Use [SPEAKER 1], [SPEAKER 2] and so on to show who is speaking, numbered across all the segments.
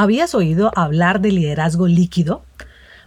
[SPEAKER 1] ¿Habías oído hablar de liderazgo líquido?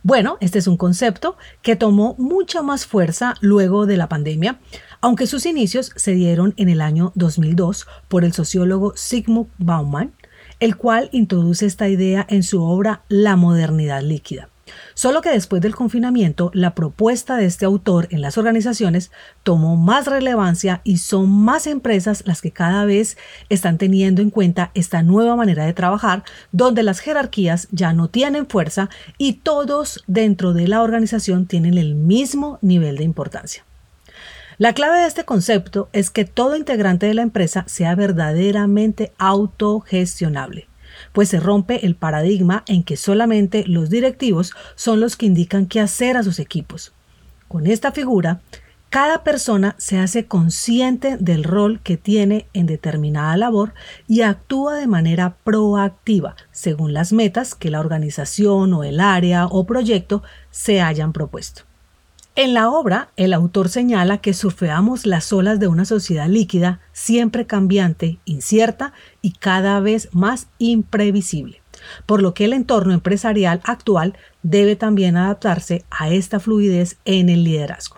[SPEAKER 1] Bueno, este es un concepto que tomó mucha más fuerza luego de la pandemia, aunque sus inicios se dieron en el año 2002 por el sociólogo Sigmund Bauman, el cual introduce esta idea en su obra La modernidad líquida. Solo que después del confinamiento, la propuesta de este autor en las organizaciones tomó más relevancia y son más empresas las que cada vez están teniendo en cuenta esta nueva manera de trabajar, donde las jerarquías ya no tienen fuerza y todos dentro de la organización tienen el mismo nivel de importancia. La clave de este concepto es que todo integrante de la empresa sea verdaderamente autogestionable pues se rompe el paradigma en que solamente los directivos son los que indican qué hacer a sus equipos. Con esta figura, cada persona se hace consciente del rol que tiene en determinada labor y actúa de manera proactiva según las metas que la organización o el área o proyecto se hayan propuesto. En la obra, el autor señala que surfeamos las olas de una sociedad líquida, siempre cambiante, incierta y cada vez más imprevisible, por lo que el entorno empresarial actual debe también adaptarse a esta fluidez en el liderazgo.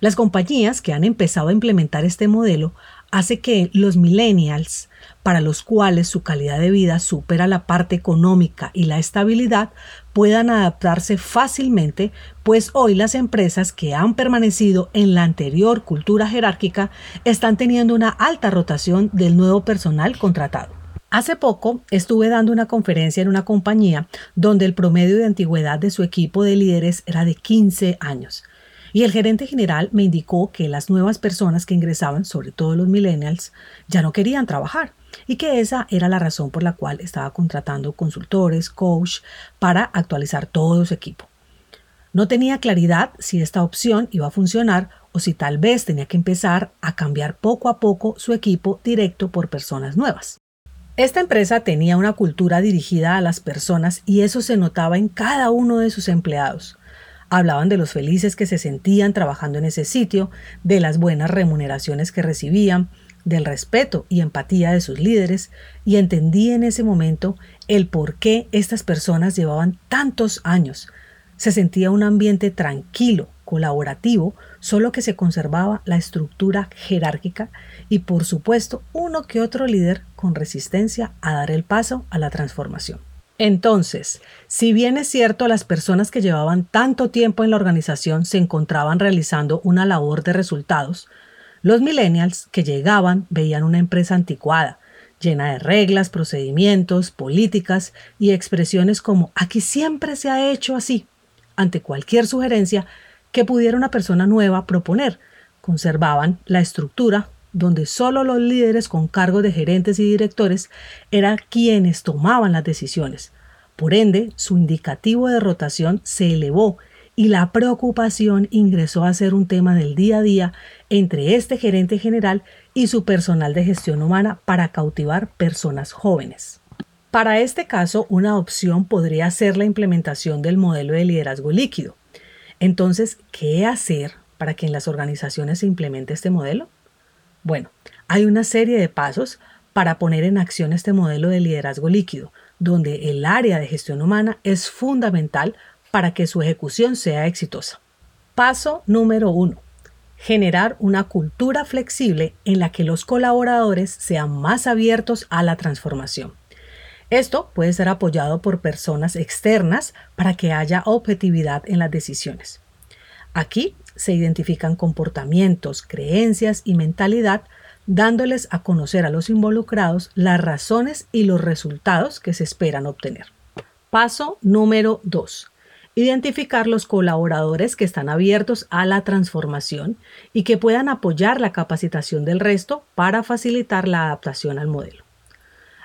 [SPEAKER 1] Las compañías que han empezado a implementar este modelo hace que los millennials, para los cuales su calidad de vida supera la parte económica y la estabilidad, puedan adaptarse fácilmente, pues hoy las empresas que han permanecido en la anterior cultura jerárquica están teniendo una alta rotación del nuevo personal contratado. Hace poco estuve dando una conferencia en una compañía donde el promedio de antigüedad de su equipo de líderes era de 15 años. Y el gerente general me indicó que las nuevas personas que ingresaban, sobre todo los millennials, ya no querían trabajar y que esa era la razón por la cual estaba contratando consultores, coach, para actualizar todo su equipo. No tenía claridad si esta opción iba a funcionar o si tal vez tenía que empezar a cambiar poco a poco su equipo directo por personas nuevas. Esta empresa tenía una cultura dirigida a las personas y eso se notaba en cada uno de sus empleados. Hablaban de los felices que se sentían trabajando en ese sitio, de las buenas remuneraciones que recibían, del respeto y empatía de sus líderes, y entendí en ese momento el por qué estas personas llevaban tantos años. Se sentía un ambiente tranquilo, colaborativo, solo que se conservaba la estructura jerárquica y por supuesto uno que otro líder con resistencia a dar el paso a la transformación. Entonces, si bien es cierto las personas que llevaban tanto tiempo en la organización se encontraban realizando una labor de resultados, los millennials que llegaban veían una empresa anticuada, llena de reglas, procedimientos, políticas y expresiones como aquí siempre se ha hecho así, ante cualquier sugerencia que pudiera una persona nueva proponer. Conservaban la estructura donde solo los líderes con cargo de gerentes y directores eran quienes tomaban las decisiones. Por ende, su indicativo de rotación se elevó y la preocupación ingresó a ser un tema del día a día entre este gerente general y su personal de gestión humana para cautivar personas jóvenes. Para este caso, una opción podría ser la implementación del modelo de liderazgo líquido. Entonces, ¿qué hacer para que en las organizaciones se implemente este modelo? Bueno, hay una serie de pasos para poner en acción este modelo de liderazgo líquido, donde el área de gestión humana es fundamental para que su ejecución sea exitosa. Paso número uno. Generar una cultura flexible en la que los colaboradores sean más abiertos a la transformación. Esto puede ser apoyado por personas externas para que haya objetividad en las decisiones. Aquí se identifican comportamientos, creencias y mentalidad, dándoles a conocer a los involucrados las razones y los resultados que se esperan obtener. Paso número 2. Identificar los colaboradores que están abiertos a la transformación y que puedan apoyar la capacitación del resto para facilitar la adaptación al modelo.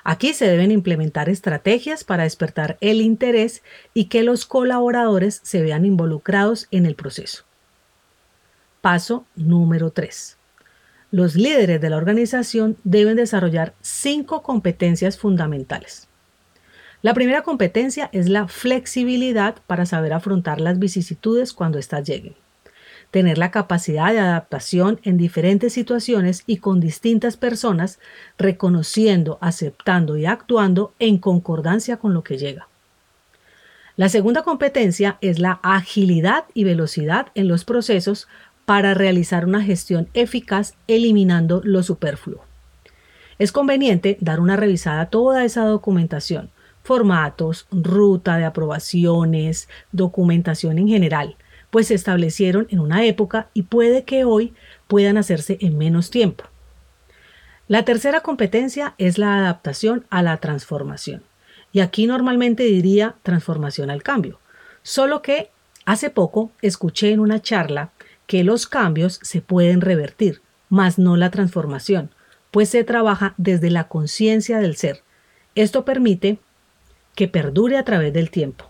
[SPEAKER 1] Aquí se deben implementar estrategias para despertar el interés y que los colaboradores se vean involucrados en el proceso. Paso número 3. Los líderes de la organización deben desarrollar cinco competencias fundamentales. La primera competencia es la flexibilidad para saber afrontar las vicisitudes cuando éstas lleguen tener la capacidad de adaptación en diferentes situaciones y con distintas personas, reconociendo, aceptando y actuando en concordancia con lo que llega. La segunda competencia es la agilidad y velocidad en los procesos para realizar una gestión eficaz eliminando lo superfluo. Es conveniente dar una revisada a toda esa documentación, formatos, ruta de aprobaciones, documentación en general, pues se establecieron en una época y puede que hoy puedan hacerse en menos tiempo. La tercera competencia es la adaptación a la transformación. Y aquí normalmente diría transformación al cambio. Solo que hace poco escuché en una charla que los cambios se pueden revertir, mas no la transformación, pues se trabaja desde la conciencia del ser. Esto permite que perdure a través del tiempo.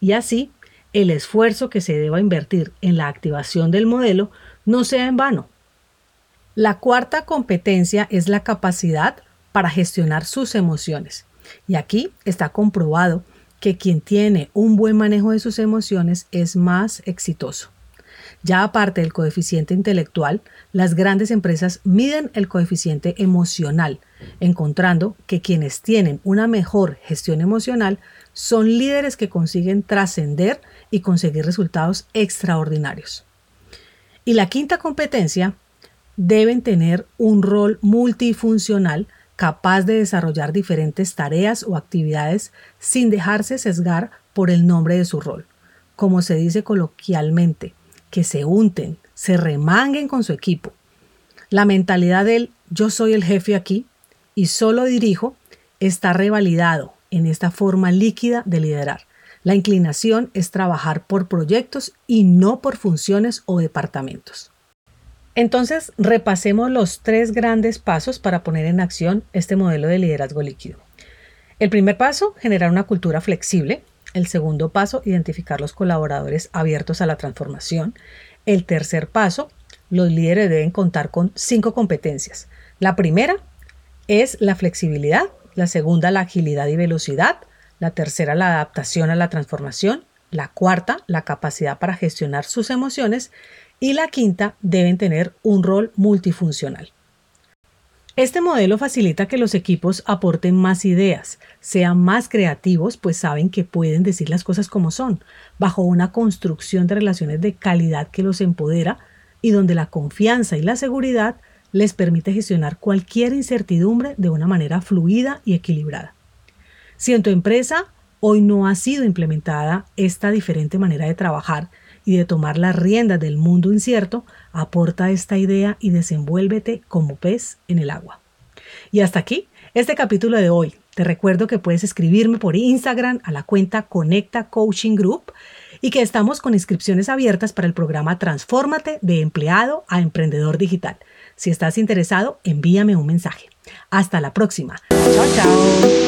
[SPEAKER 1] Y así el esfuerzo que se deba invertir en la activación del modelo no sea en vano. La cuarta competencia es la capacidad para gestionar sus emociones. Y aquí está comprobado que quien tiene un buen manejo de sus emociones es más exitoso. Ya aparte del coeficiente intelectual, las grandes empresas miden el coeficiente emocional, encontrando que quienes tienen una mejor gestión emocional son líderes que consiguen trascender y conseguir resultados extraordinarios. Y la quinta competencia, deben tener un rol multifuncional capaz de desarrollar diferentes tareas o actividades sin dejarse sesgar por el nombre de su rol. Como se dice coloquialmente, que se unten, se remanguen con su equipo. La mentalidad del yo soy el jefe aquí y solo dirijo está revalidado en esta forma líquida de liderar. La inclinación es trabajar por proyectos y no por funciones o departamentos. Entonces, repasemos los tres grandes pasos para poner en acción este modelo de liderazgo líquido. El primer paso, generar una cultura flexible. El segundo paso, identificar los colaboradores abiertos a la transformación. El tercer paso, los líderes deben contar con cinco competencias. La primera es la flexibilidad, la segunda la agilidad y velocidad, la tercera la adaptación a la transformación, la cuarta la capacidad para gestionar sus emociones y la quinta deben tener un rol multifuncional. Este modelo facilita que los equipos aporten más ideas, sean más creativos, pues saben que pueden decir las cosas como son, bajo una construcción de relaciones de calidad que los empodera y donde la confianza y la seguridad les permite gestionar cualquier incertidumbre de una manera fluida y equilibrada. Si en tu empresa hoy no ha sido implementada esta diferente manera de trabajar y de tomar las riendas del mundo incierto, aporta esta idea y desenvuélvete como pez en el agua. Y hasta aquí este capítulo de hoy. Te recuerdo que puedes escribirme por Instagram a la cuenta Conecta Coaching Group y que estamos con inscripciones abiertas para el programa Transfórmate de empleado a emprendedor digital. Si estás interesado, envíame un mensaje. Hasta la próxima. Chao, chao.